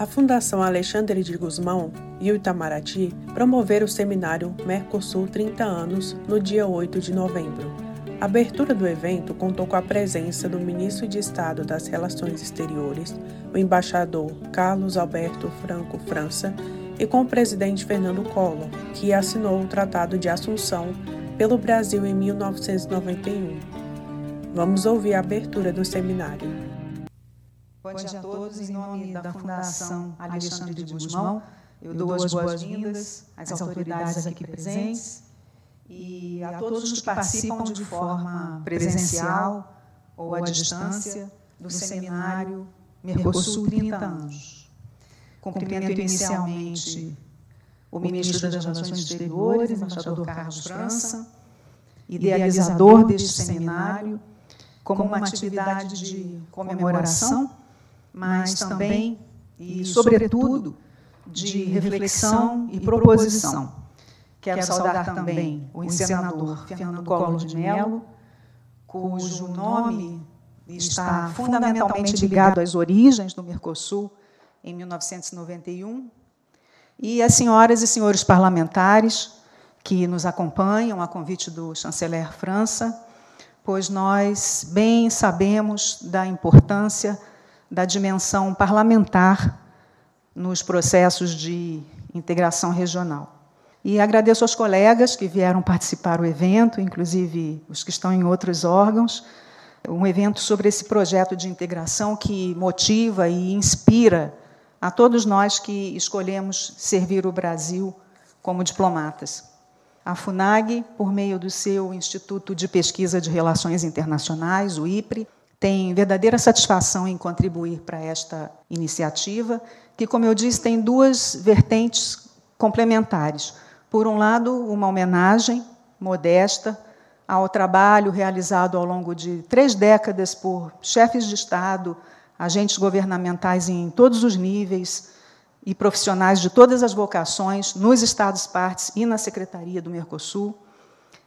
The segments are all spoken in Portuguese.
A Fundação Alexandre de Guzmão e o Itamaraty promoveram o seminário Mercosul 30 anos no dia 8 de novembro. A abertura do evento contou com a presença do ministro de Estado das Relações Exteriores, o embaixador Carlos Alberto Franco França, e com o presidente Fernando Collor, que assinou o Tratado de Assunção pelo Brasil em 1991. Vamos ouvir a abertura do seminário. Bom dia a todos. Em nome da Fundação Alexandre de Guzmão, eu dou as boas-vindas às autoridades aqui presentes e a todos os que participam de forma presencial ou à distância do seminário Mercosul 30 anos. Cumprimento inicialmente o ministro das Relações Exteriores, embaixador Carlos França, idealizador deste seminário, como uma atividade de comemoração mas também e, sobretudo, de reflexão e proposição. Quero saudar também o encenador Fernando Collor de Mello, cujo nome está fundamentalmente ligado às origens do Mercosul em 1991, e as senhoras e senhores parlamentares que nos acompanham a convite do chanceler França, pois nós bem sabemos da importância da dimensão parlamentar nos processos de integração regional. E agradeço aos colegas que vieram participar do evento, inclusive os que estão em outros órgãos, um evento sobre esse projeto de integração que motiva e inspira a todos nós que escolhemos servir o Brasil como diplomatas. A FUNAG, por meio do seu Instituto de Pesquisa de Relações Internacionais, o IPRE, tem verdadeira satisfação em contribuir para esta iniciativa, que, como eu disse, tem duas vertentes complementares. Por um lado, uma homenagem modesta ao trabalho realizado ao longo de três décadas por chefes de Estado, agentes governamentais em todos os níveis e profissionais de todas as vocações nos Estados-partes e na Secretaria do Mercosul.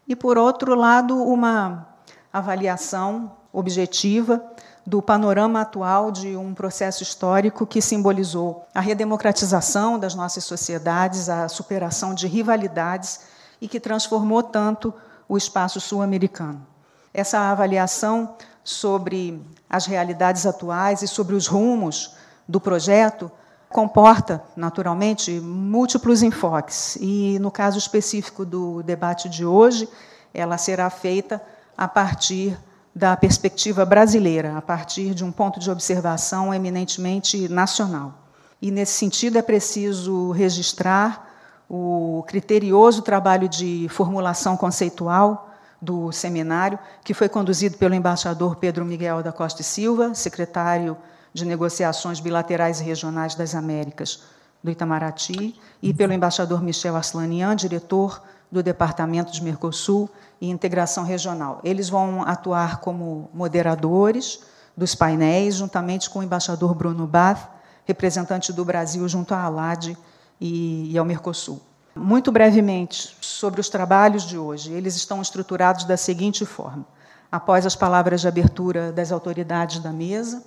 E, por outro lado, uma avaliação objetiva do panorama atual de um processo histórico que simbolizou a redemocratização das nossas sociedades, a superação de rivalidades e que transformou tanto o espaço sul-americano. Essa avaliação sobre as realidades atuais e sobre os rumos do projeto comporta, naturalmente, múltiplos enfoques. E, no caso específico do debate de hoje, ela será feita a partir da perspectiva brasileira, a partir de um ponto de observação eminentemente nacional. E, nesse sentido, é preciso registrar o criterioso trabalho de formulação conceitual do seminário, que foi conduzido pelo embaixador Pedro Miguel da Costa e Silva, secretário de Negociações Bilaterais e Regionais das Américas do Itamaraty, e pelo embaixador Michel Arslanian, diretor do Departamento de Mercosul e Integração Regional. Eles vão atuar como moderadores dos painéis, juntamente com o embaixador Bruno Bath, representante do Brasil junto à ALAD e, ao Mercosul. Muito brevemente sobre os trabalhos de hoje. Eles estão estruturados da seguinte forma: após as palavras de abertura das autoridades da mesa,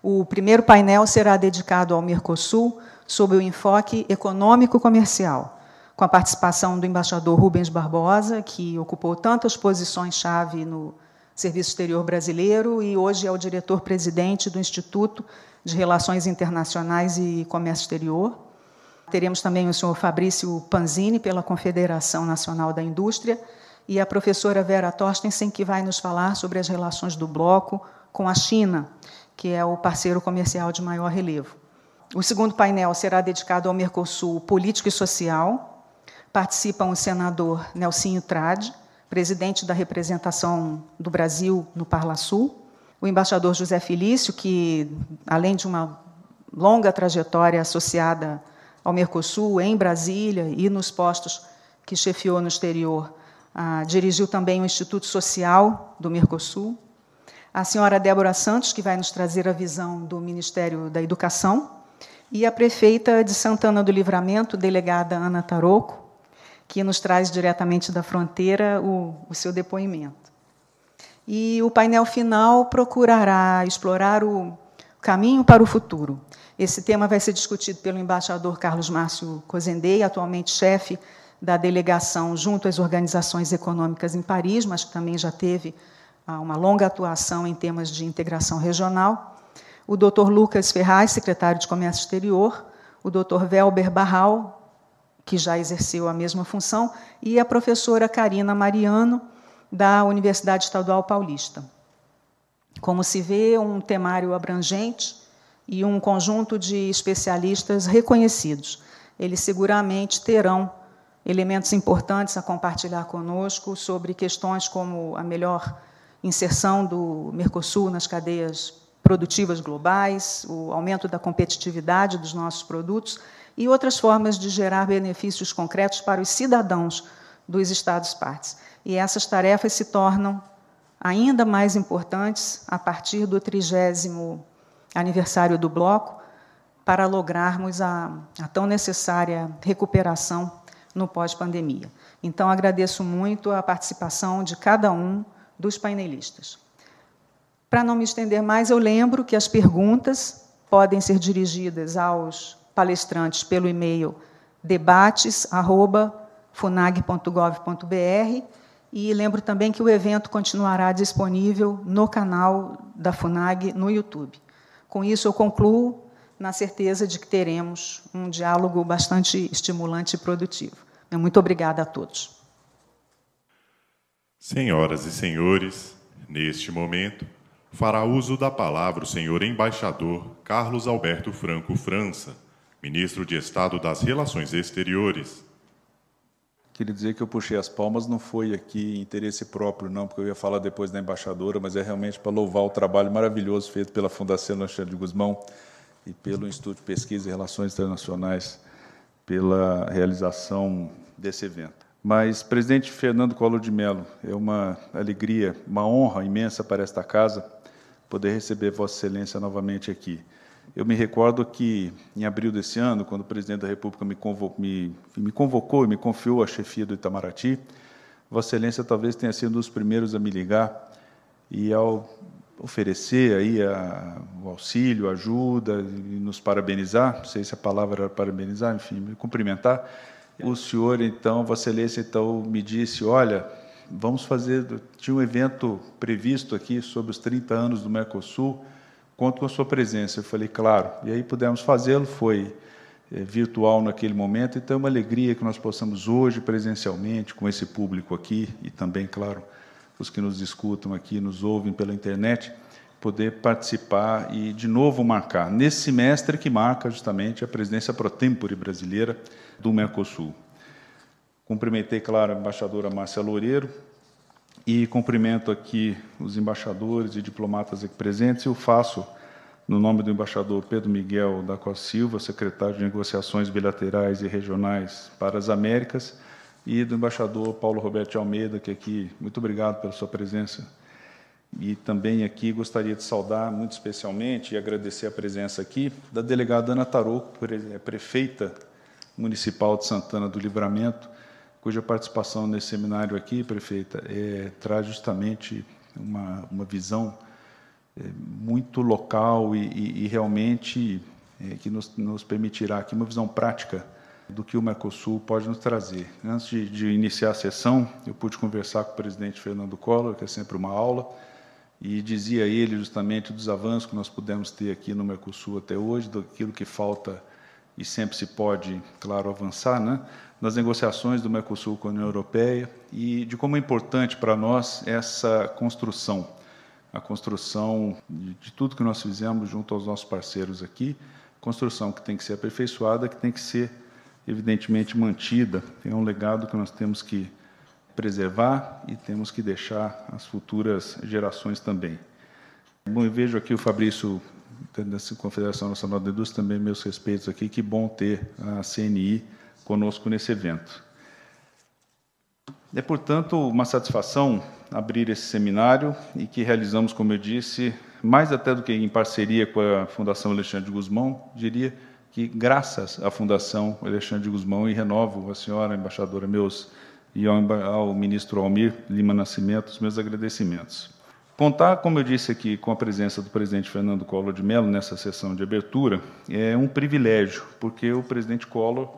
o primeiro painel será dedicado ao Mercosul sob o enfoque econômico-comercial com a participação do embaixador Rubens Barbosa, que ocupou tantas posições-chave no Serviço Exterior Brasileiro e hoje é o diretor-presidente do Instituto de Relações Internacionais e Comércio Exterior. Teremos também o senhor Fabrício Panzini, pela Confederação Nacional da Indústria, e a professora Vera Torstensen, que vai nos falar sobre as relações do bloco com a China, que é o parceiro comercial de maior relevo. O segundo painel será dedicado ao Mercosul político e social, Participam o senador Nelsinho Trade, presidente da representação do Brasil no Parlasul, o embaixador José Felício, que, além de uma longa trajetória associada ao Mercosul, em Brasília e nos postos que chefiou no exterior, ah, dirigiu também o Instituto Social do Mercosul. A senhora Débora Santos, que vai nos trazer a visão do Ministério da Educação. E a prefeita de Santana do Livramento, delegada Ana Taroco, que nos traz diretamente da fronteira o, o seu depoimento. E o painel final procurará explorar o caminho para o futuro, Esse tema vai ser discutido pelo embaixador Carlos Márcio Cozendei, atualmente chefe da delegação junto às organizações econômicas em Paris, mas que também já teve ah, uma longa atuação em temas de integração regional. O Dr. Lucas Ferraz, secretário de Comércio Exterior, o Dr. Velber Barral, que já exerceu a mesma função, e a professora Karina Mariano, da Universidade Estadual Paulista. Como se vê, um temário abrangente e um conjunto de especialistas reconhecidos. Eles seguramente terão elementos importantes a compartilhar conosco sobre questões como a melhor inserção do Mercosul nas cadeias produtivas globais, o aumento da competitividade dos nossos produtos e outras formas de gerar benefícios concretos para os cidadãos dos Estados-partes. E essas tarefas se tornam ainda mais importantes a partir do trigésimo aniversário do bloco, para lograrmos a, a tão necessária recuperação no pós-pandemia. Então, agradeço muito a participação de cada um dos painelistas. Para não me estender mais, eu lembro que as perguntas podem ser dirigidas aos palestrantes pelo e-mail debates@funag.gov.br e lembro também que o evento continuará disponível no canal da Funag no YouTube. Com isso, eu concluo na certeza de que teremos um diálogo bastante estimulante e produtivo. Muito obrigada a todos. Senhoras e senhores, neste momento, fará uso da palavra o senhor embaixador Carlos Alberto Franco França, ministro de Estado das Relações Exteriores, Queria dizer que eu puxei as palmas, não foi aqui interesse próprio, não, porque eu ia falar depois da embaixadora, mas é realmente para louvar o trabalho maravilhoso feito pela Fundação Alexandre de Guzmão e pelo Instituto de Pesquisa e Relações Internacionais pela realização desse evento. Mas, presidente Fernando Collor de Mello, é uma alegria, uma honra imensa para esta casa poder receber Vossa Excelência novamente aqui. Eu me recordo que, em abril desse ano, quando o presidente da República me convocou, me, me convocou e me confiou a chefia do Itamaraty, Vossa Excelência talvez tenha sido um dos primeiros a me ligar e ao oferecer aí a, o auxílio, ajuda e nos parabenizar, não sei se a palavra era parabenizar, enfim, me cumprimentar. O senhor, então, Vossa Excelência, então, me disse, olha, vamos fazer, tinha um evento previsto aqui sobre os 30 anos do Mercosul, conto com a sua presença. Eu falei, claro. E aí pudemos fazê-lo, foi é, virtual naquele momento, então é uma alegria que nós possamos hoje, presencialmente, com esse público aqui, e também, claro, os que nos escutam aqui, nos ouvem pela internet, poder participar e, de novo, marcar, nesse semestre que marca justamente a presidência pro tempore brasileira do Mercosul. Cumprimentei, claro, a embaixadora Márcia Loureiro, e cumprimento aqui os embaixadores e diplomatas aqui presentes e o faço no nome do embaixador Pedro Miguel da Costa Silva, secretário de Negociações Bilaterais e Regionais para as Américas, e do embaixador Paulo Roberto de Almeida, que aqui, muito obrigado pela sua presença. E também aqui gostaria de saudar muito especialmente e agradecer a presença aqui da delegada Ana Tarô, prefeita municipal de Santana do Livramento, cuja participação nesse seminário aqui, prefeita, é, traz justamente uma, uma visão é, muito local e, e, e realmente é, que nos, nos, permitirá aqui uma visão prática do que o Mercosul pode nos trazer. Antes de, de, iniciar a sessão, eu pude conversar com o presidente Fernando Collor, que é sempre uma aula, e dizia ele justamente dos avanços que nós pudemos ter aqui no Mercosul até hoje, daquilo que falta e sempre se pode, claro, avançar, né? nas negociações do Mercosul com a União Europeia e de como é importante para nós essa construção, a construção de, de, tudo que nós fizemos junto aos nossos parceiros aqui, construção que tem que ser aperfeiçoada, que tem que ser evidentemente mantida, é um legado que nós temos que preservar e temos que deixar às futuras gerações também. Bom, eu vejo aqui o Fabrício da Confederação Nacional da Indústria também meus respeitos aqui, que bom ter a CNI conosco nesse evento. É, portanto, uma satisfação abrir esse seminário e que realizamos, como eu disse, mais até do que em parceria com a Fundação Alexandre de Guzmão, diria que graças à Fundação Alexandre de Guzmão, e renovo a senhora embaixadora meus e ao, ao ministro Almir Lima Nascimento os meus agradecimentos. Contar, como eu disse aqui, com a presença do presidente Fernando Collor de Mello nessa sessão de abertura é um privilégio, porque o presidente Collor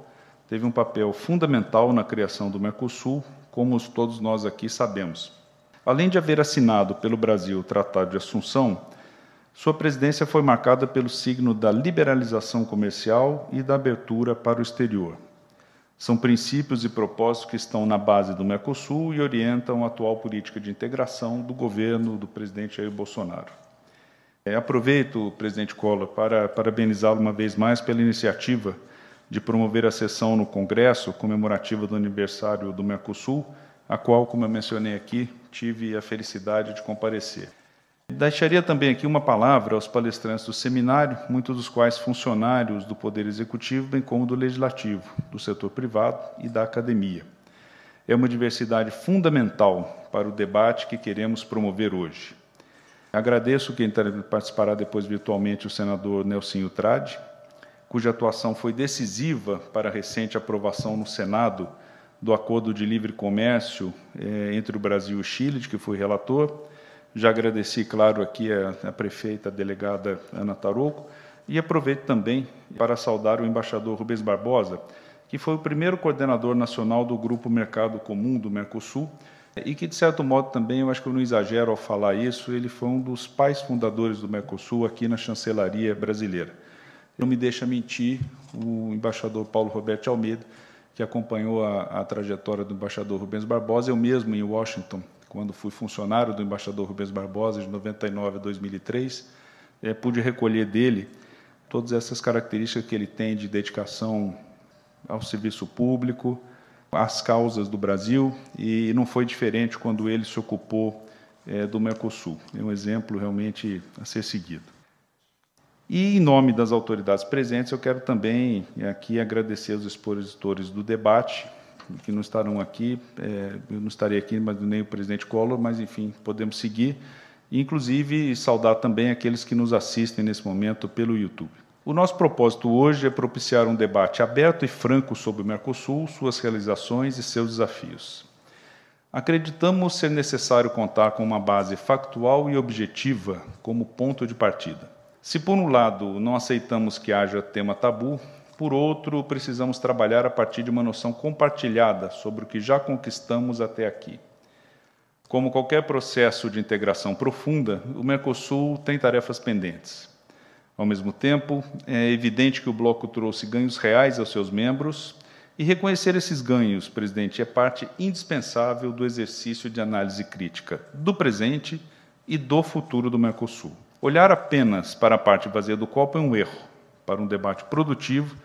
teve um papel fundamental na criação do Mercosul, como todos nós aqui sabemos. Além de haver assinado pelo Brasil o Tratado de Assunção, sua presidência foi marcada pelo signo da liberalização comercial e da abertura para o exterior. São princípios e propósitos que estão na base do Mercosul e orientam a atual política de integração do governo do presidente Jair Bolsonaro. É, aproveito, presidente Collor, para parabenizá-lo uma vez mais pela iniciativa de promover a sessão no Congresso comemorativa do aniversário do Mercosul, a qual, como eu mencionei aqui, tive a felicidade de comparecer. Deixaria também aqui uma palavra aos palestrantes do seminário, muitos dos quais funcionários do Poder Executivo, bem como do Legislativo, do setor privado e da academia. É uma diversidade fundamental para o debate que queremos promover hoje. Agradeço quem participará depois virtualmente o senador Nelson Trade, cuja atuação foi decisiva para a recente aprovação no Senado do Acordo de Livre Comércio eh, entre o Brasil e o Chile, de que fui relator, já agradeci, claro, aqui a, a prefeita a delegada Ana Tarouco e aproveito também para saudar o embaixador Rubens Barbosa, que foi o primeiro coordenador nacional do Grupo Mercado Comum do Mercosul e que, de certo modo, também, eu acho que eu não exagero ao falar isso, ele foi um dos pais fundadores do Mercosul aqui na chancelaria brasileira. Não me deixa mentir o embaixador Paulo Roberto Almeida, que acompanhou a, a trajetória do embaixador Rubens Barbosa, eu mesmo em Washington, quando fui funcionário do embaixador Rubens Barbosa, de 99 a 2003, é, pude recolher dele todas essas características que ele tem de dedicação ao serviço público, às causas do Brasil, e não foi diferente quando ele se ocupou é, do Mercosul. É um exemplo realmente a ser seguido. E, em nome das autoridades presentes, eu quero também aqui agradecer os expositores do debate, que não estarão aqui, é, eu não estarei aqui, mas nem o presidente Collor, mas enfim, podemos seguir, inclusive saudar também aqueles que nos assistem nesse momento pelo YouTube. O nosso propósito hoje é propiciar um debate aberto e franco sobre o Mercosul, suas realizações e seus desafios. Acreditamos ser necessário contar com uma base factual e objetiva como ponto de partida. Se, por um lado, não aceitamos que haja tema tabu, por outro, precisamos trabalhar a partir de uma noção compartilhada sobre o que já conquistamos até aqui. Como qualquer processo de integração profunda, o Mercosul tem tarefas pendentes. Ao mesmo tempo, é evidente que o bloco trouxe ganhos reais aos seus membros, e reconhecer esses ganhos, presidente, é parte indispensável do exercício de análise crítica do presente e do futuro do Mercosul. Olhar apenas para a parte vazia do copo é um erro. Para um debate produtivo,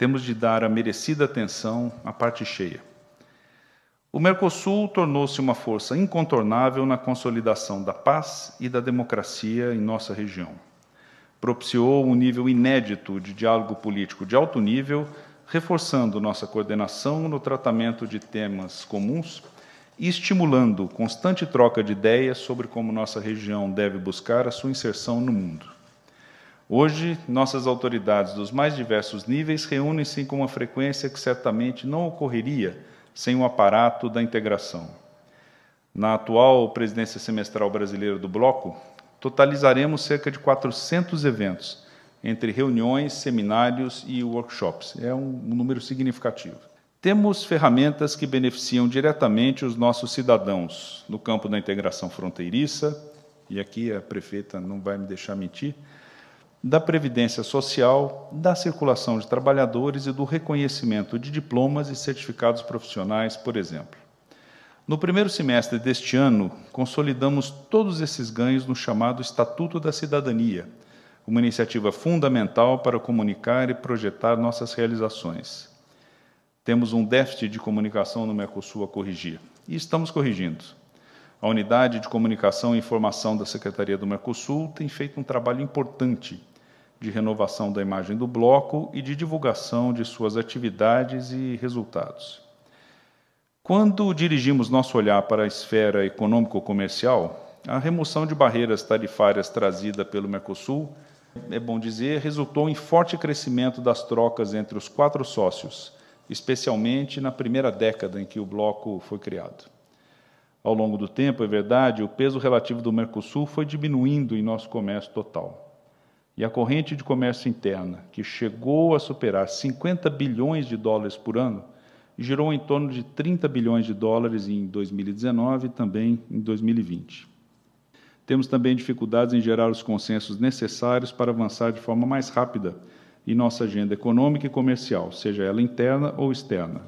temos de dar a merecida atenção à parte cheia. O Mercosul tornou-se uma força incontornável na consolidação da paz e da democracia em nossa região. Propiciou um nível inédito de diálogo político de alto nível, reforçando nossa coordenação no tratamento de temas comuns e estimulando constante troca de ideias sobre como nossa região deve buscar a sua inserção no mundo. Hoje, nossas autoridades dos mais diversos níveis reúnem-se com uma frequência que certamente não ocorreria sem o aparato da integração. Na atual presidência semestral brasileira do Bloco, totalizaremos cerca de 400 eventos, entre reuniões, seminários e workshops. É um número significativo. Temos ferramentas que beneficiam diretamente os nossos cidadãos no campo da integração fronteiriça, e aqui a prefeita não vai me deixar mentir, da previdência social, da circulação de trabalhadores e do reconhecimento de diplomas e certificados profissionais, por exemplo. No primeiro semestre deste ano, consolidamos todos esses ganhos no chamado Estatuto da Cidadania, uma iniciativa fundamental para comunicar e projetar nossas realizações. Temos um déficit de comunicação no Mercosul a corrigir, e estamos corrigindo. A Unidade de Comunicação e Informação da Secretaria do Mercosul tem feito um trabalho importante de renovação da imagem do bloco e de divulgação de suas atividades e resultados. Quando dirigimos nosso olhar para a esfera econômico-comercial, a remoção de barreiras tarifárias trazida pelo Mercosul, é bom dizer, resultou em forte crescimento das trocas entre os quatro sócios, especialmente na primeira década em que o bloco foi criado. Ao longo do tempo, é verdade, o peso relativo do Mercosul foi diminuindo em nosso comércio total. E a corrente de comércio interna, que chegou a superar 50 bilhões de dólares por ano, girou em torno de 30 bilhões de dólares em 2019 e também em 2020. Temos também dificuldades em gerar os consensos necessários para avançar de forma mais rápida em nossa agenda econômica e comercial, seja ela interna ou externa.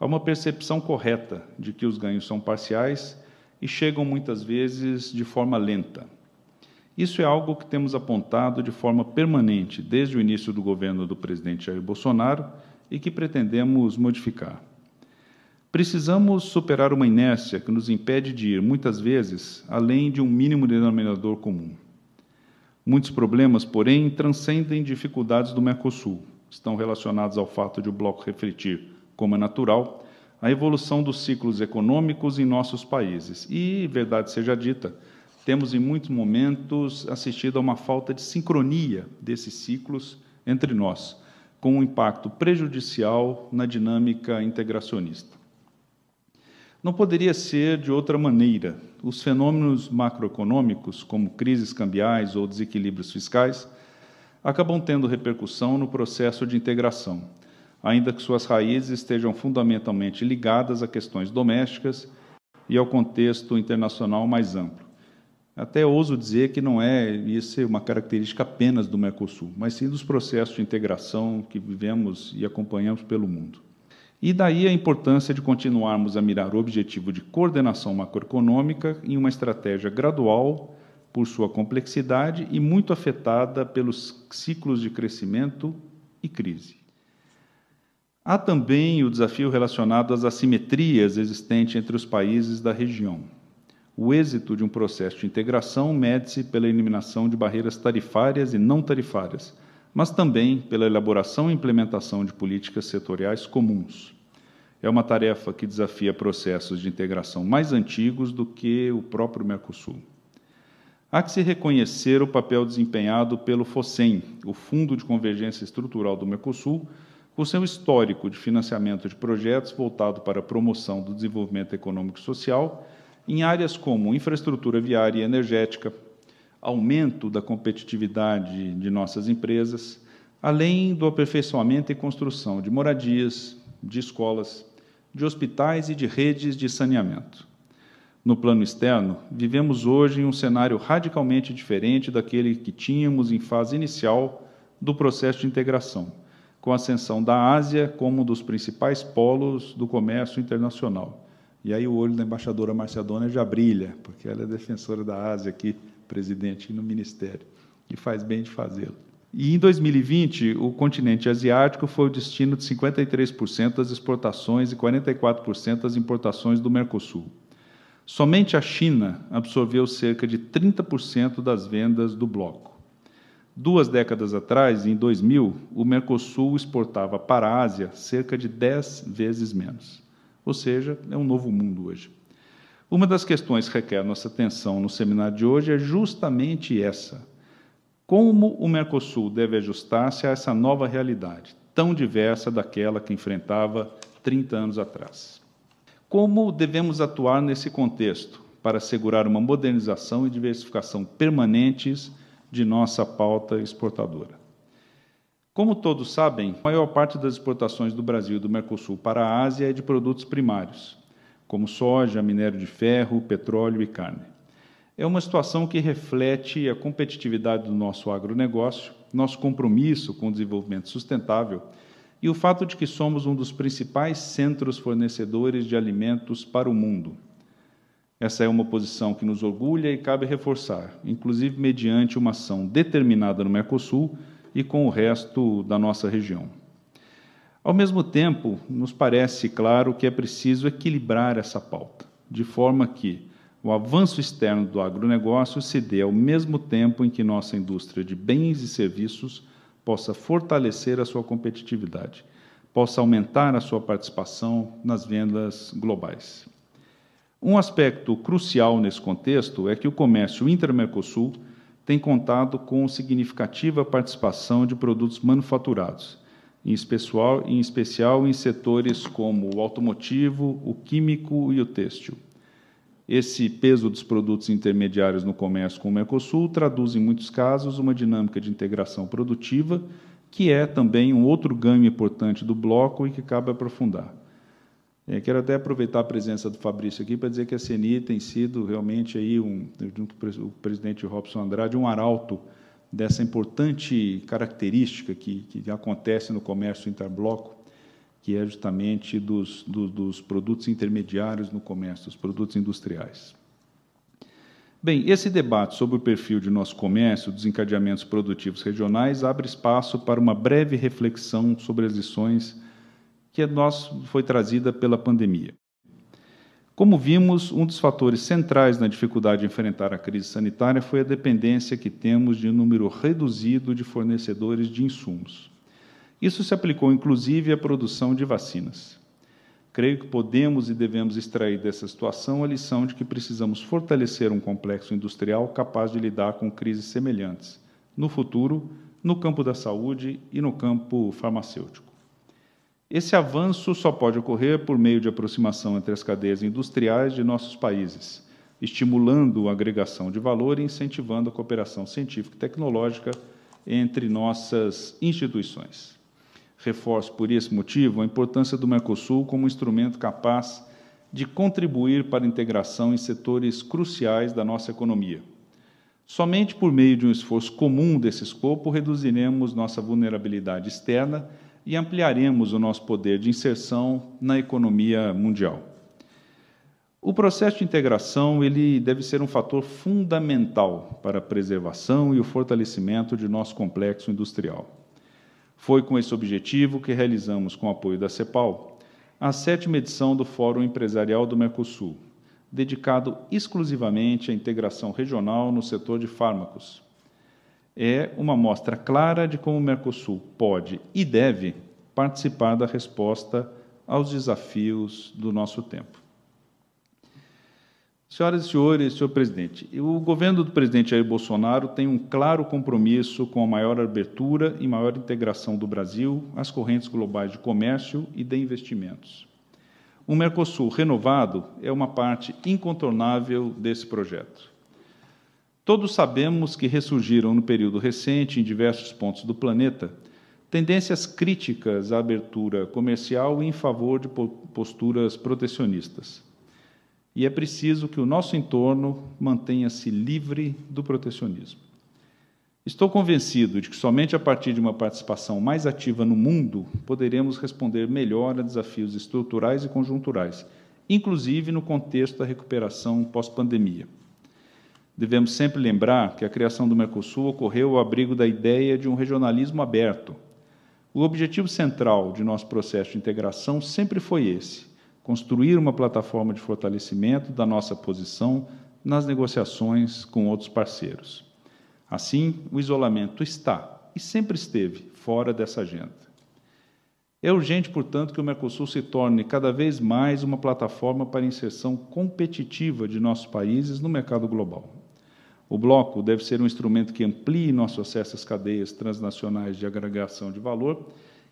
Há uma percepção correta de que os ganhos são parciais e chegam muitas vezes de forma lenta. Isso é algo que temos apontado de forma permanente desde o início do governo do presidente Jair Bolsonaro e que pretendemos modificar. Precisamos superar uma inércia que nos impede de ir, muitas vezes, além de um mínimo denominador comum. Muitos problemas, porém, transcendem dificuldades do Mercosul. Estão relacionados ao fato de o bloco refletir, como é natural, a evolução dos ciclos econômicos em nossos países. E, verdade seja dita, temos em muitos momentos assistido a uma falta de sincronia desses ciclos entre nós, com um impacto prejudicial na dinâmica integracionista. Não poderia ser de outra maneira. Os fenômenos macroeconômicos, como crises cambiais ou desequilíbrios fiscais, acabam tendo repercussão no processo de integração, ainda que suas raízes estejam fundamentalmente ligadas a questões domésticas e ao contexto internacional mais amplo. Até ouso dizer que não é isso é uma característica apenas do Mercosul, mas sim dos processos de integração que vivemos e acompanhamos pelo mundo. E daí a importância de continuarmos a mirar o objetivo de coordenação macroeconômica em uma estratégia gradual, por sua complexidade e muito afetada pelos ciclos de crescimento e crise. Há também o desafio relacionado às assimetrias existentes entre os países da região. O êxito de um processo de integração mede-se pela eliminação de barreiras tarifárias e não tarifárias, mas também pela elaboração e implementação de políticas setoriais comuns. É uma tarefa que desafia processos de integração mais antigos do que o próprio Mercosul. Há que se reconhecer o papel desempenhado pelo FOSEM, o Fundo de Convergência Estrutural do Mercosul, com seu histórico de financiamento de projetos voltado para a promoção do desenvolvimento econômico e social em áreas como infraestrutura viária e energética, aumento da competitividade de nossas empresas, além do aperfeiçoamento e construção de moradias, de escolas, de hospitais e de redes de saneamento. No plano externo, vivemos hoje em um cenário radicalmente diferente daquele que tínhamos em fase inicial do processo de integração, com a ascensão da Ásia como um dos principais polos do comércio internacional e aí o olho da embaixadora Marciadona já brilha, porque ela é defensora da Ásia aqui, presidente no ministério, e faz bem de fazê-lo. E em 2020, o continente asiático foi o destino de 53% das exportações e 44% das importações do Mercosul. Somente a China absorveu cerca de 30% das vendas do bloco. Duas décadas atrás, em 2000, o Mercosul exportava para a Ásia cerca de 10 vezes menos. Ou seja, é um novo mundo hoje. Uma das questões que requer nossa atenção no seminário de hoje é justamente essa: como o Mercosul deve ajustar-se a essa nova realidade, tão diversa daquela que enfrentava 30 anos atrás? Como devemos atuar nesse contexto para assegurar uma modernização e diversificação permanentes de nossa pauta exportadora? Como todos sabem, a maior parte das exportações do Brasil e do Mercosul para a Ásia é de produtos primários, como soja, minério de ferro, petróleo e carne. É uma situação que reflete a competitividade do nosso agronegócio, nosso compromisso com o desenvolvimento sustentável e o fato de que somos um dos principais centros fornecedores de alimentos para o mundo. Essa é uma posição que nos orgulha e cabe reforçar, inclusive mediante uma ação determinada no Mercosul e com o resto da nossa região. Ao mesmo tempo, nos parece claro que é preciso equilibrar essa pauta, de forma que o avanço externo do agronegócio se dê ao mesmo tempo em que nossa indústria de bens e serviços possa fortalecer a sua competitividade, possa aumentar a sua participação nas vendas globais. Um aspecto crucial nesse contexto é que o comércio inter-Mercosul tem contado com significativa participação de produtos manufaturados, em especial, em especial em setores como o automotivo, o químico e o têxtil. Esse peso dos produtos intermediários no comércio com o Mercosul traduz, em muitos casos, uma dinâmica de integração produtiva, que é também um outro ganho importante do bloco e que cabe aprofundar. É, quero até aproveitar a presença do Fabrício aqui para dizer que a CNI tem sido realmente aí um, junto com o presidente Robson Andrade, um arauto dessa importante característica que, que acontece no comércio interbloco, que é justamente dos, do, dos produtos intermediários no comércio, dos produtos industriais. Bem, esse debate sobre o perfil de nosso comércio, dos encadeamentos produtivos regionais, abre espaço para uma breve reflexão sobre as lições que nós foi trazida pela pandemia. Como vimos, um dos fatores centrais na dificuldade de enfrentar a crise sanitária foi a dependência que temos de um número reduzido de fornecedores de insumos. Isso se aplicou inclusive à produção de vacinas. Creio que podemos e devemos extrair dessa situação a lição de que precisamos fortalecer um complexo industrial capaz de lidar com crises semelhantes, no futuro, no campo da saúde e no campo farmacêutico. Esse avanço só pode ocorrer por meio de aproximação entre as cadeias industriais de nossos países, estimulando a agregação de valor e incentivando a cooperação científica e tecnológica entre nossas instituições. Reforço, por esse motivo, a importância do Mercosul como instrumento capaz de contribuir para a integração em setores cruciais da nossa economia. Somente por meio de um esforço comum desse escopo reduziremos nossa vulnerabilidade externa e ampliaremos o nosso poder de inserção na economia mundial. O processo de integração ele deve ser um fator fundamental para a preservação e o fortalecimento de nosso complexo industrial. Foi com esse objetivo que realizamos, com o apoio da CEPAL, a sétima edição do Fórum Empresarial do Mercosul, dedicado exclusivamente à integração regional no setor de fármacos. É uma mostra clara de como o Mercosul pode e deve participar da resposta aos desafios do nosso tempo. Senhoras e senhores, senhor presidente, o governo do presidente Jair Bolsonaro tem um claro compromisso com a maior abertura e maior integração do Brasil às correntes globais de comércio e de investimentos. O Mercosul renovado é uma parte incontornável desse projeto. Todos sabemos que ressurgiram no período recente, em diversos pontos do planeta, tendências críticas à abertura comercial em favor de posturas protecionistas e é preciso que o nosso entorno mantenha-se livre do protecionismo. Estou convencido de que somente a partir de uma participação mais ativa no mundo poderemos responder melhor a desafios estruturais e conjunturais, inclusive no contexto da recuperação pós-pandemia. Devemos sempre lembrar que a criação do Mercosul ocorreu ao abrigo da ideia de um regionalismo aberto. O objetivo central de nosso processo de integração sempre foi esse: construir uma plataforma de fortalecimento da nossa posição nas negociações com outros parceiros. Assim, o isolamento está e sempre esteve fora dessa agenda. É urgente, portanto, que o Mercosul se torne cada vez mais uma plataforma para inserção competitiva de nossos países no mercado global. O bloco deve ser um instrumento que amplie nosso acesso às cadeias transnacionais de agregação de valor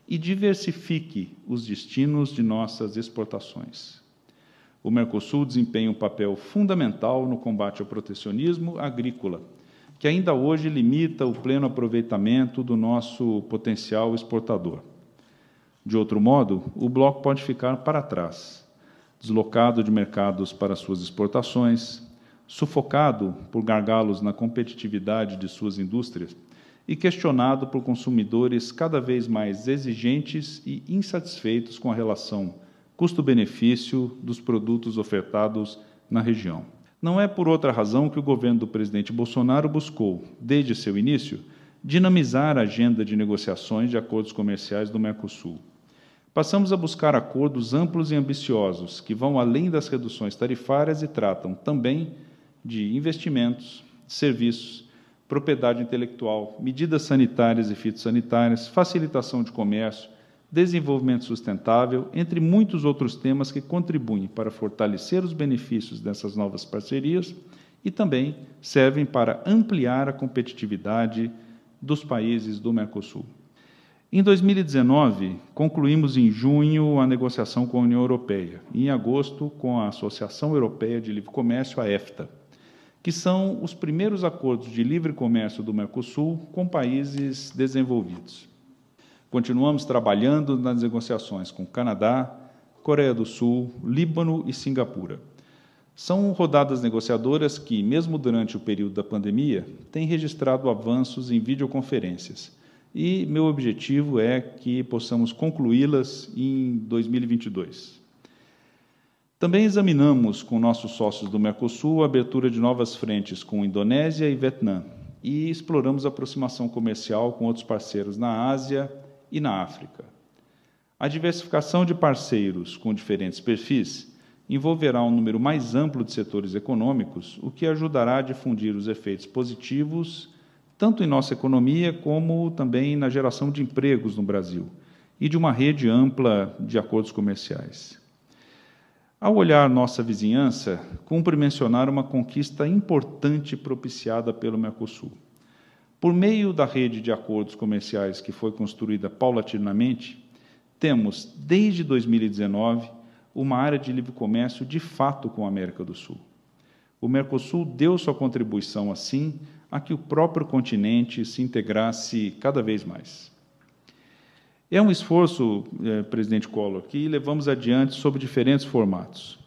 e diversifique os destinos de nossas exportações. O Mercosul desempenha um papel fundamental no combate ao protecionismo agrícola, que ainda hoje limita o pleno aproveitamento do nosso potencial exportador. De outro modo, o bloco pode ficar para trás, deslocado de mercados para suas exportações, sufocado por gargalos na competitividade de suas indústrias e questionado por consumidores cada vez mais exigentes e insatisfeitos com a relação custo-benefício dos produtos ofertados na região. Não é por outra razão que o governo do presidente Bolsonaro buscou, desde seu início, dinamizar a agenda de negociações de acordos comerciais do Mercosul. Passamos a buscar acordos amplos e ambiciosos que vão além das reduções tarifárias e tratam também de investimentos, serviços propriedade intelectual, medidas sanitárias e fitossanitárias, facilitação de comércio, desenvolvimento sustentável, entre muitos outros temas que contribuem para fortalecer os benefícios dessas novas parcerias e também servem para ampliar a competitividade dos países do Mercosul. Em 2019, concluímos em junho a negociação com a União Europeia, e em agosto com a Associação Europeia de Livre Comércio, a EFTA, que são os primeiros acordos de livre comércio do Mercosul com países desenvolvidos. Continuamos trabalhando nas negociações com Canadá, Coreia do Sul, Líbano e Singapura. São rodadas negociadoras que, mesmo durante o período da pandemia, têm registrado avanços em videoconferências e meu objetivo é que possamos concluí-las em 2022. Também examinamos com nossos sócios do Mercosul a abertura de novas frentes com Indonésia e Vietnã e exploramos a aproximação comercial com outros parceiros na Ásia e na África. A diversificação de parceiros com diferentes perfis envolverá um número mais amplo de setores econômicos, o que ajudará a difundir os efeitos positivos tanto em nossa economia como também na geração de empregos no Brasil e de uma rede ampla de acordos comerciais. Ao olhar nossa vizinhança, cumpre mencionar uma conquista importante propiciada pelo Mercosul. Por meio da rede de acordos comerciais que foi construída paulatinamente, temos, desde 2019, uma área de livre comércio de fato com a América do Sul. O Mercosul deu sua contribuição, assim, a que o próprio continente se integrasse cada vez mais. É um esforço, eh, presidente Collor, que levamos adiante sob diferentes formatos,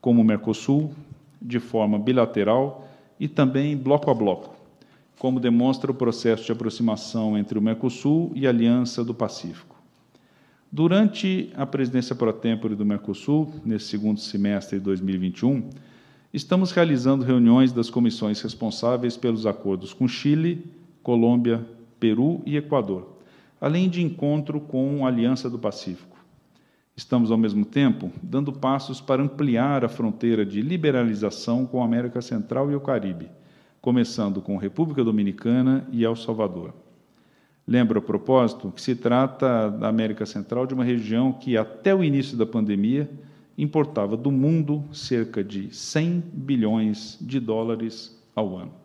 como o Mercosul, de forma bilateral e também bloco a bloco, como demonstra o processo de aproximação entre o Mercosul e a Aliança do Pacífico. Durante a presidência pro tempore do Mercosul, nesse segundo semestre de 2021, estamos realizando reuniões das comissões responsáveis pelos acordos com Chile, Colômbia, Peru e Equador, além de encontro com a Aliança do Pacífico. Estamos, ao mesmo tempo, dando passos para ampliar a fronteira de liberalização com a América Central e o Caribe, começando com República Dominicana e El Salvador. Lembro a propósito que se trata da América Central de uma região que, até o início da pandemia, importava do mundo cerca de 100 bilhões de dólares ao ano.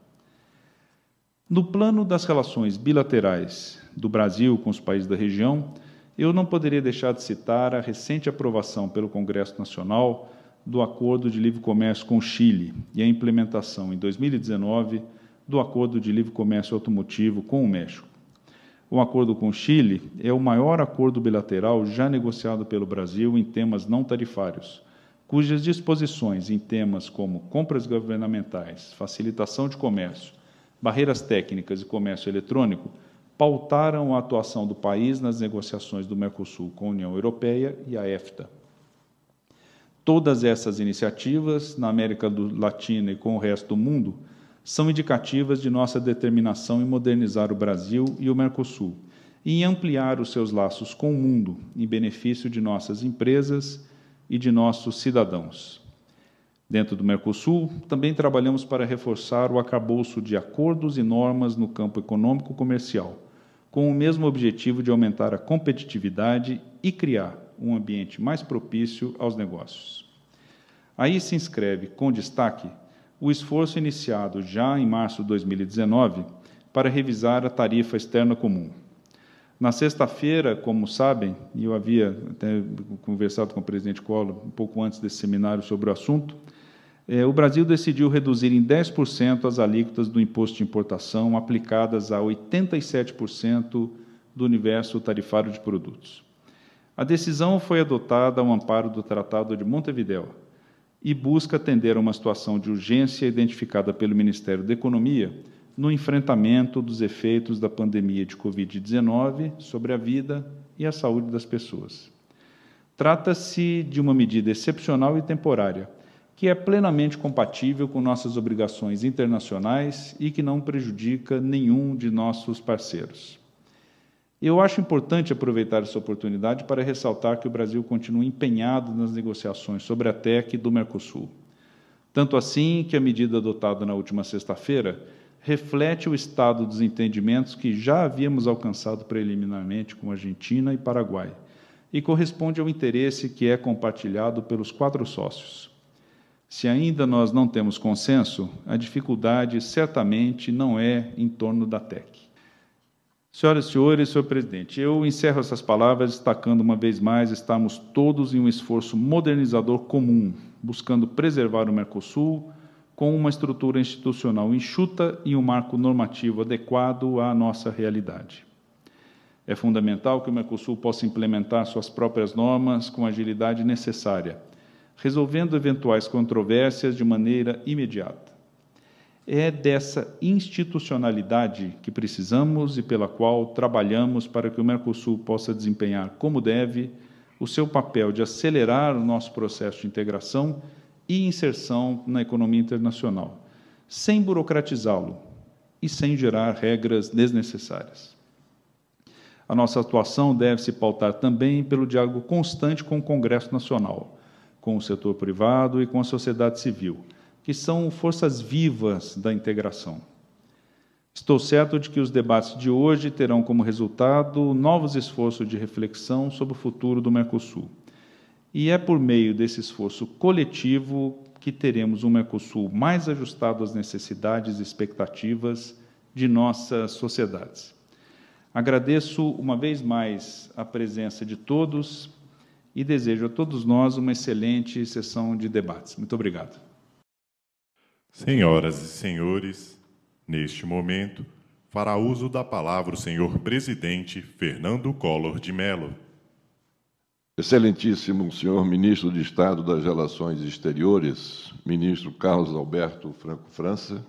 No plano das relações bilaterais do Brasil com os países da região, eu não poderia deixar de citar a recente aprovação pelo Congresso Nacional do Acordo de Livre Comércio com o Chile e a implementação em 2019 do Acordo de Livre Comércio Automotivo com o México. O acordo com o Chile é o maior acordo bilateral já negociado pelo Brasil em temas não tarifários, cujas disposições em temas como compras governamentais, facilitação de comércio, barreiras técnicas e comércio eletrônico pautaram a atuação do país nas negociações do Mercosul com a União Europeia e a EFTA. Todas essas iniciativas, na América Latina e com o resto do mundo, são indicativas de nossa determinação em modernizar o Brasil e o Mercosul e em ampliar os seus laços com o mundo em benefício de nossas empresas e de nossos cidadãos. Dentro do Mercosul, também trabalhamos para reforçar o acabouço de acordos e normas no campo econômico comercial, com o mesmo objetivo de aumentar a competitividade e criar um ambiente mais propício aos negócios. Aí se inscreve, com destaque, o esforço iniciado já em março de 2019 para revisar a tarifa externa comum. Na sexta-feira, como sabem, e eu havia até conversado com o presidente Collor um pouco antes desse seminário sobre o assunto, é, o Brasil decidiu reduzir em 10% as alíquotas do imposto de importação aplicadas a 87% do universo tarifário de produtos. A decisão foi adotada ao amparo do Tratado de Montevideo, e busca atender a uma situação de urgência identificada pelo Ministério da Economia no enfrentamento dos efeitos da pandemia de Covid-19 sobre a vida e a saúde das pessoas. Trata-se de uma medida excepcional e temporária, que é plenamente compatível com nossas obrigações internacionais e que não prejudica nenhum de nossos parceiros. Eu acho importante aproveitar essa oportunidade para ressaltar que o Brasil continua empenhado nas negociações sobre a TEC do Mercosul. Tanto assim que a medida adotada na última sexta-feira reflete o estado dos entendimentos que já havíamos alcançado preliminarmente com Argentina e Paraguai e corresponde ao interesse que é compartilhado pelos quatro sócios. Se ainda nós não temos consenso, a dificuldade certamente não é em torno da TEC. Senhoras e senhores, senhor presidente, eu encerro essas palavras destacando uma vez mais estamos todos em um esforço modernizador comum, buscando preservar o Mercosul com uma estrutura institucional enxuta e um marco normativo adequado à nossa realidade. É fundamental que o Mercosul possa implementar suas próprias normas com a agilidade necessária, resolvendo eventuais controvérsias de maneira imediata. É dessa institucionalidade que precisamos e pela qual trabalhamos para que o Mercosul possa desempenhar como deve o seu papel de acelerar o nosso processo de integração e inserção na economia internacional, sem burocratizá-lo e sem gerar regras desnecessárias. A nossa atuação deve se pautar também pelo diálogo constante com o Congresso Nacional, com o setor privado e com a sociedade civil, que são forças vivas da integração. Estou certo de que os debates de hoje terão como resultado novos esforços de reflexão sobre o futuro do Mercosul e é por meio desse esforço coletivo que teremos um Mercosul mais ajustado às necessidades e expectativas de nossas sociedades. Agradeço uma vez mais a presença de todos e desejo a todos nós uma excelente sessão de debates. Muito obrigado. Senhoras e senhores, neste momento, fará uso da palavra o senhor presidente Fernando Collor de Mello. Excelentíssimo senhor ministro de Estado das Relações Exteriores, ministro Carlos Alberto Franco França,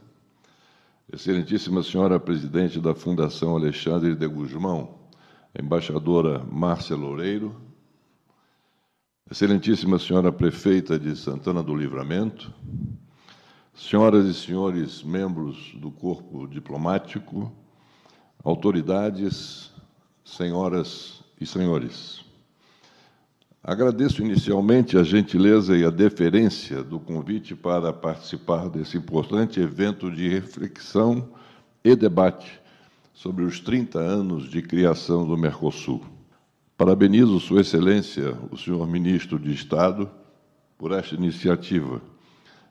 Excelentíssima senhora presidente da Fundação Alexandre de Guzmão, embaixadora Márcia Loureiro, Excelentíssima senhora prefeita de Santana do Livramento, senhoras e senhores membros do corpo diplomático, autoridades, senhoras e senhores. Agradeço inicialmente a gentileza e a deferência do convite para participar desse importante evento de reflexão e debate sobre os 30 anos de criação do Mercosul. Parabenizo Sua Excelência, o senhor Ministro de Estado, por esta iniciativa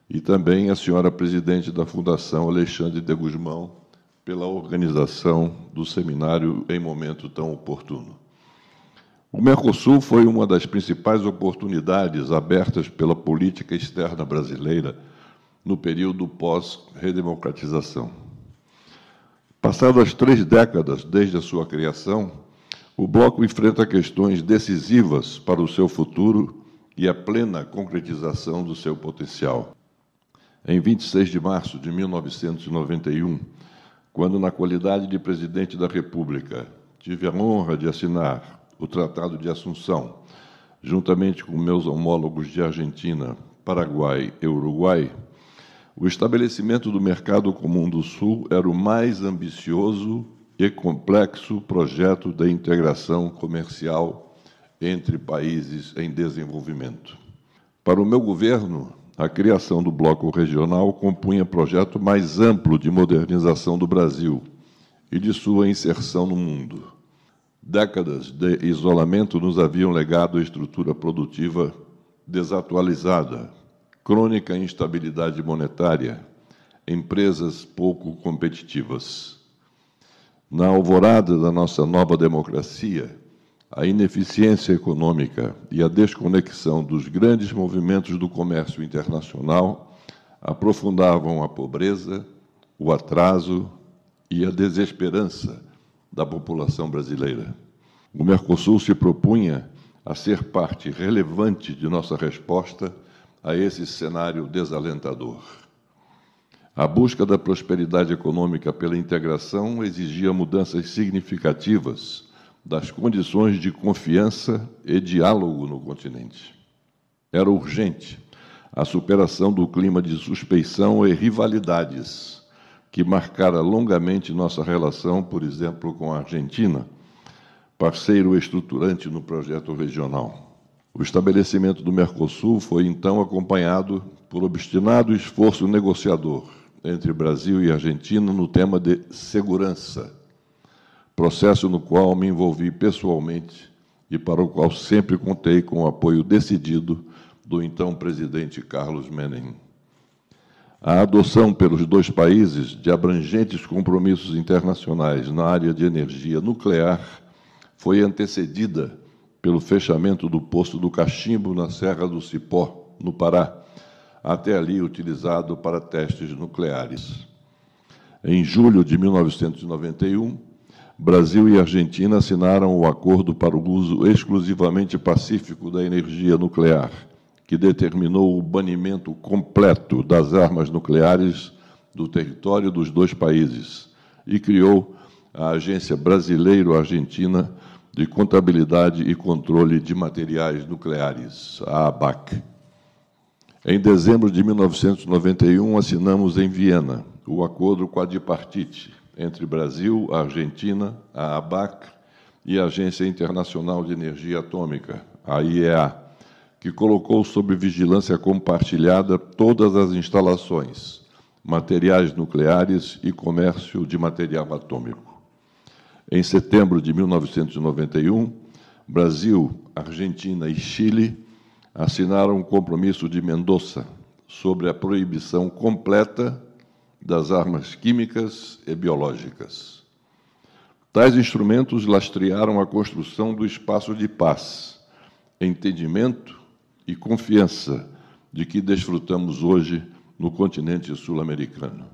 e também a senhora Presidente da Fundação Alexandre de Guzmão pela organização do seminário em momento tão oportuno. O Mercosul foi uma das principais oportunidades abertas pela política externa brasileira no período pós-redemocratização. Passadas três décadas desde a sua criação, o Bloco enfrenta questões decisivas para o seu futuro e a plena concretização do seu potencial. Em 26 de março de 1991, quando, na qualidade de presidente da República, tive a honra de assinar o Tratado de Assunção, juntamente com meus homólogos de Argentina, Paraguai e Uruguai, o estabelecimento do Mercado Comum do Sul era o mais ambicioso e complexo projeto de integração comercial entre países em desenvolvimento. Para o meu governo, a criação do Bloco Regional compunha projeto mais amplo de modernização do Brasil e de sua inserção no mundo. Décadas de isolamento nos haviam legado a estrutura produtiva desatualizada, crônica instabilidade monetária, empresas pouco competitivas. Na alvorada da nossa nova democracia, a ineficiência econômica e a desconexão dos grandes movimentos do comércio internacional aprofundavam a pobreza, o atraso e a desesperança da população brasileira. O Mercosul se propunha a ser parte relevante de nossa resposta a esse cenário desalentador. A busca da prosperidade econômica pela integração exigia mudanças significativas das condições de confiança e diálogo no continente. Era urgente a superação do clima de suspeição e rivalidades que marcara longamente nossa relação, por exemplo, com a Argentina, parceiro estruturante no projeto regional. O estabelecimento do Mercosul foi então acompanhado por obstinado esforço negociador entre Brasil e Argentina no tema de segurança, processo no qual me envolvi pessoalmente e para o qual sempre contei com o apoio decidido do então presidente Carlos Menem. A adoção pelos dois países de abrangentes compromissos internacionais na área de energia nuclear foi antecedida pelo fechamento do posto do Cachimbo, na Serra do Cipó, no Pará, até ali utilizado para testes nucleares. Em julho de 1991, Brasil e Argentina assinaram o acordo para o uso exclusivamente pacífico da energia nuclear, que determinou o banimento completo das armas nucleares do território dos dois países e criou a Agência Brasileiro-Argentina de Contabilidade e Controle de Materiais Nucleares, a ABAC. Em dezembro de 1991, assinamos em Viena o acordo quadripartite entre Brasil, Argentina, a ABAC e a Agência Internacional de Energia Atômica, a IEA, que colocou sob vigilância compartilhada todas as instalações, materiais nucleares e comércio de material atômico. Em setembro de 1991, Brasil, Argentina e Chile assinaram um compromisso de Mendoza sobre a proibição completa das armas químicas e biológicas. Tais instrumentos lastrearam a construção do espaço de paz, entendimento e confiança de que desfrutamos hoje no continente sul-americano.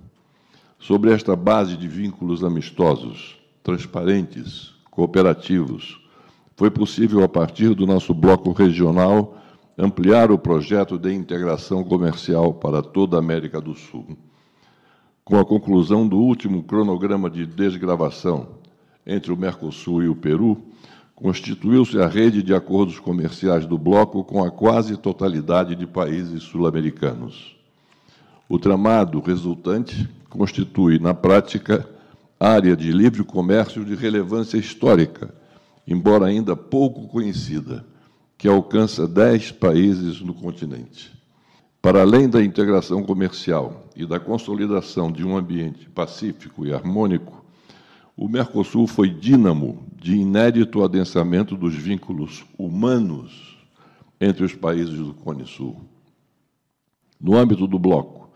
Sobre esta base de vínculos amistosos, transparentes, cooperativos. Foi possível, a partir do nosso bloco regional, ampliar o projeto de integração comercial para toda a América do Sul. Com a conclusão do último cronograma de desgravação entre o Mercosul e o Peru, constituiu-se a rede de acordos comerciais do bloco com a quase totalidade de países sul-americanos. O tramado resultante constitui, na prática, área de livre comércio de relevância histórica, embora ainda pouco conhecida, que alcança 10 países no continente. Para além da integração comercial e da consolidação de um ambiente pacífico e harmônico, o Mercosul foi dínamo de inédito adensamento dos vínculos humanos entre os países do Cone Sul. No âmbito do bloco,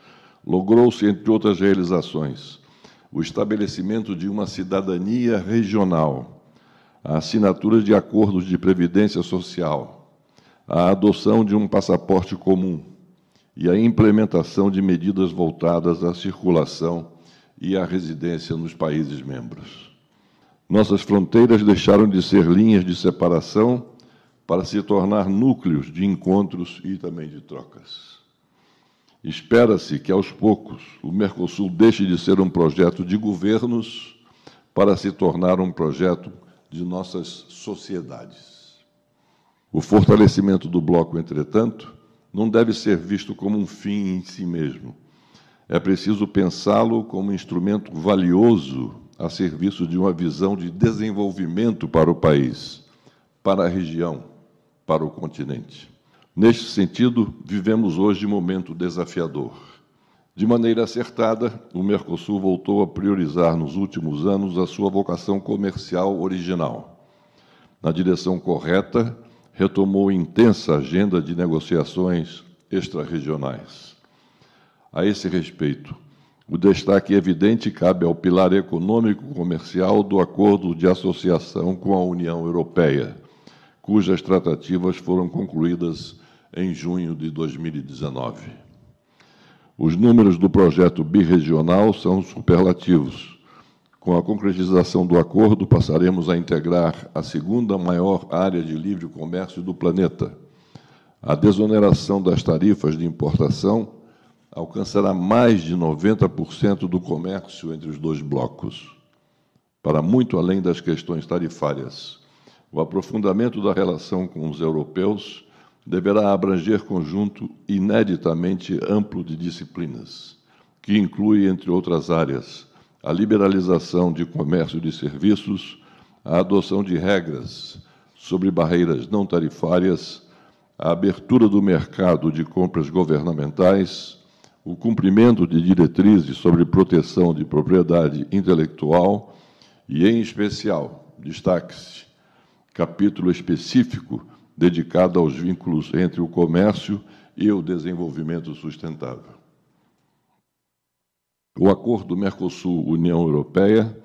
logrou-se, entre outras realizações, o estabelecimento de uma cidadania regional, a assinatura de acordos de previdência social, a adoção de um passaporte comum e a implementação de medidas voltadas à circulação e à residência nos países membros. Nossas fronteiras deixaram de ser linhas de separação para se tornar núcleos de encontros e também de trocas. Espera-se que, aos poucos, o Mercosul deixe de ser um projeto de governos para se tornar um projeto de nossas sociedades. O fortalecimento do bloco, entretanto, não deve ser visto como um fim em si mesmo. É preciso pensá-lo como um instrumento valioso a serviço de uma visão de desenvolvimento para o país, para a região, para o continente. Neste sentido, vivemos hoje um momento desafiador. De maneira acertada, o Mercosul voltou a priorizar nos últimos anos a sua vocação comercial original. Na direção correta, retomou intensa agenda de negociações extra-regionais. A esse respeito, o destaque evidente cabe ao pilar econômico-comercial do Acordo de Associação com a União Europeia, cujas tratativas foram concluídas em junho de 2019. Os números do projeto birregional são superlativos. Com a concretização do acordo, passaremos a integrar a segunda maior área de livre comércio do planeta. A desoneração das tarifas de importação alcançará mais de 90% do comércio entre os dois blocos. Para muito além das questões tarifárias, o aprofundamento da relação com os europeus deverá abranger conjunto ineditamente amplo de disciplinas, que inclui, entre outras áreas, a liberalização de comércio de serviços, a adoção de regras sobre barreiras não tarifárias, a abertura do mercado de compras governamentais, o cumprimento de diretrizes sobre proteção de propriedade intelectual e, em especial, destaque-se capítulo específico dedicada aos vínculos entre o comércio e o desenvolvimento sustentável. O acordo Mercosul-União Europeia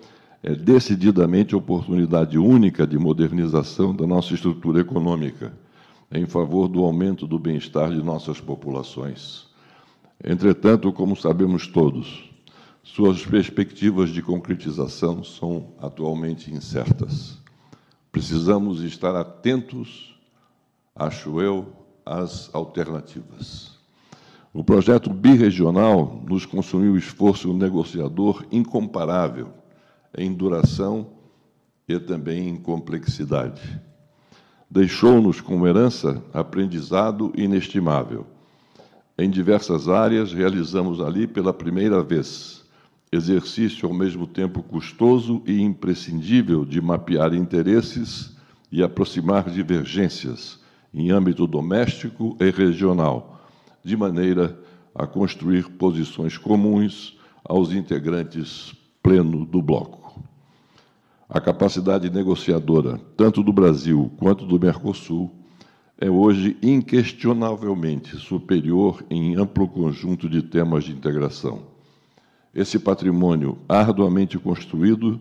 é decididamente oportunidade única de modernização da nossa estrutura econômica, em favor do aumento do bem-estar de nossas populações. Entretanto, como sabemos todos, suas perspectivas de concretização são atualmente incertas. Precisamos estar atentos, acho eu, às alternativas. O projeto birregional nos consumiu esforço negociador incomparável em duração e também em complexidade. Deixou-nos como herança aprendizado inestimável. Em diversas áreas, realizamos ali pela primeira vez exercício ao mesmo tempo custoso e imprescindível de mapear interesses e aproximar divergências em âmbito doméstico e regional, de maneira a construir posições comuns aos integrantes pleno do bloco. A capacidade negociadora, tanto do Brasil quanto do Mercosul, é hoje inquestionavelmente superior em amplo conjunto de temas de integração. Esse patrimônio arduamente construído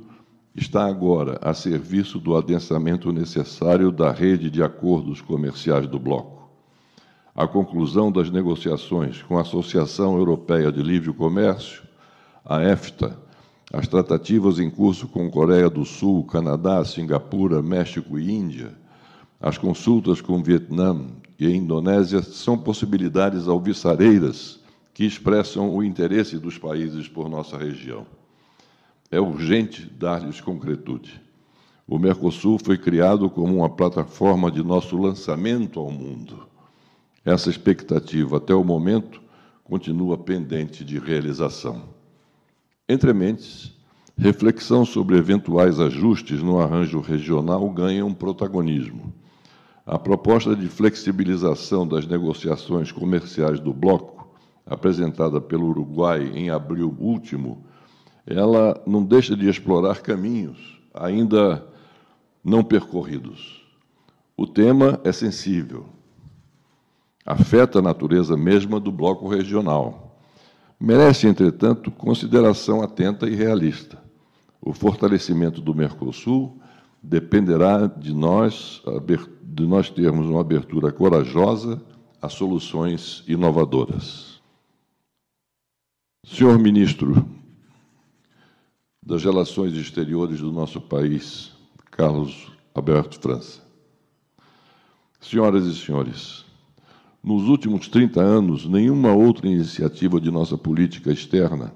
está agora a serviço do adensamento necessário da rede de acordos comerciais do bloco. A conclusão das negociações com a Associação Europeia de Livre Comércio, a EFTA, as tratativas em curso com Coreia do Sul, Canadá, Singapura, México e Índia, as consultas com Vietnã e Indonésia são possibilidades alvissareiras que expressam o interesse dos países por nossa região. É urgente dar-lhes concretude. O Mercosul foi criado como uma plataforma de nosso lançamento ao mundo. Essa expectativa, até o momento, continua pendente de realização. Entre mentes, reflexão sobre eventuais ajustes no arranjo regional ganha um protagonismo. A proposta de flexibilização das negociações comerciais do bloco, apresentada pelo Uruguai em abril último, ela não deixa de explorar caminhos ainda não percorridos. O tema é sensível, afeta a natureza mesma do bloco regional Merece, entretanto, consideração atenta e realista. O fortalecimento do Mercosul dependerá de nós, de nós termos uma abertura corajosa a soluções inovadoras. Senhor Ministro das Relações Exteriores do nosso país, Carlos Alberto França. Senhoras e senhores, nos últimos 30 anos, nenhuma outra iniciativa de nossa política externa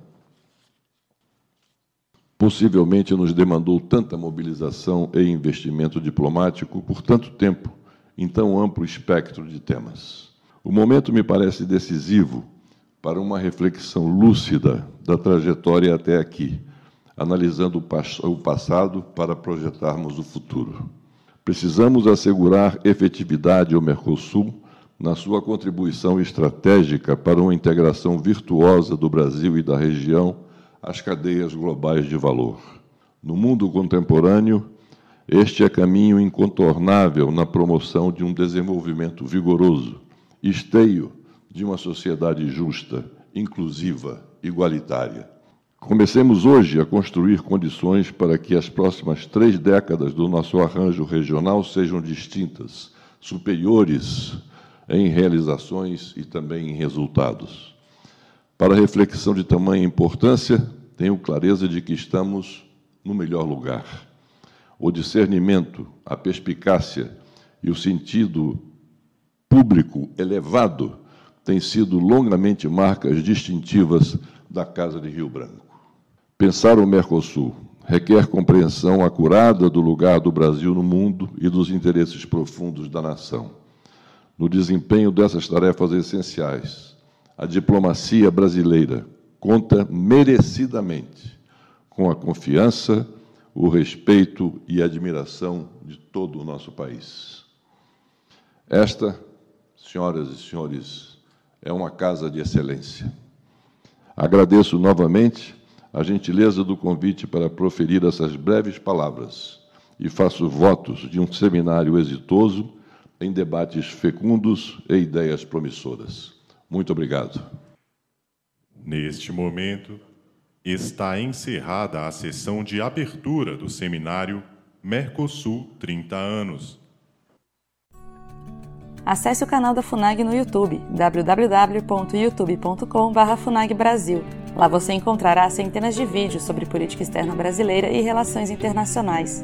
possivelmente nos demandou tanta mobilização e investimento diplomático por tanto tempo, em tão amplo espectro de temas. O momento me parece decisivo para uma reflexão lúcida da trajetória até aqui, analisando o passado para projetarmos o futuro. Precisamos assegurar efetividade ao Mercosul na sua contribuição estratégica para uma integração virtuosa do Brasil e da região às cadeias globais de valor. No mundo contemporâneo, este é caminho incontornável na promoção de um desenvolvimento vigoroso, esteio de uma sociedade justa, inclusiva, igualitária. Comecemos hoje a construir condições para que as próximas três décadas do nosso arranjo regional sejam distintas, superiores em realizações e também em resultados. Para reflexão de tamanha importância, tenho clareza de que estamos no melhor lugar. O discernimento, a perspicácia e o sentido público elevado têm sido longamente marcas distintivas da Casa de Rio Branco. Pensar o Mercosul requer compreensão acurada do lugar do Brasil no mundo e dos interesses profundos da nação no desempenho dessas tarefas essenciais, a diplomacia brasileira conta merecidamente com a confiança, o respeito e a admiração de todo o nosso país. Esta, senhoras e senhores, é uma casa de excelência. Agradeço novamente a gentileza do convite para proferir essas breves palavras e faço votos de um seminário exitoso em debates fecundos e ideias promissoras. Muito obrigado. Neste momento, Está encerrada a sessão de abertura do seminário Mercosul 30 anos. Acesse o canal da FUNAG no YouTube, www.youtube.com.br FUNAG Lá você encontrará centenas de vídeos sobre política externa brasileira e relações internacionais.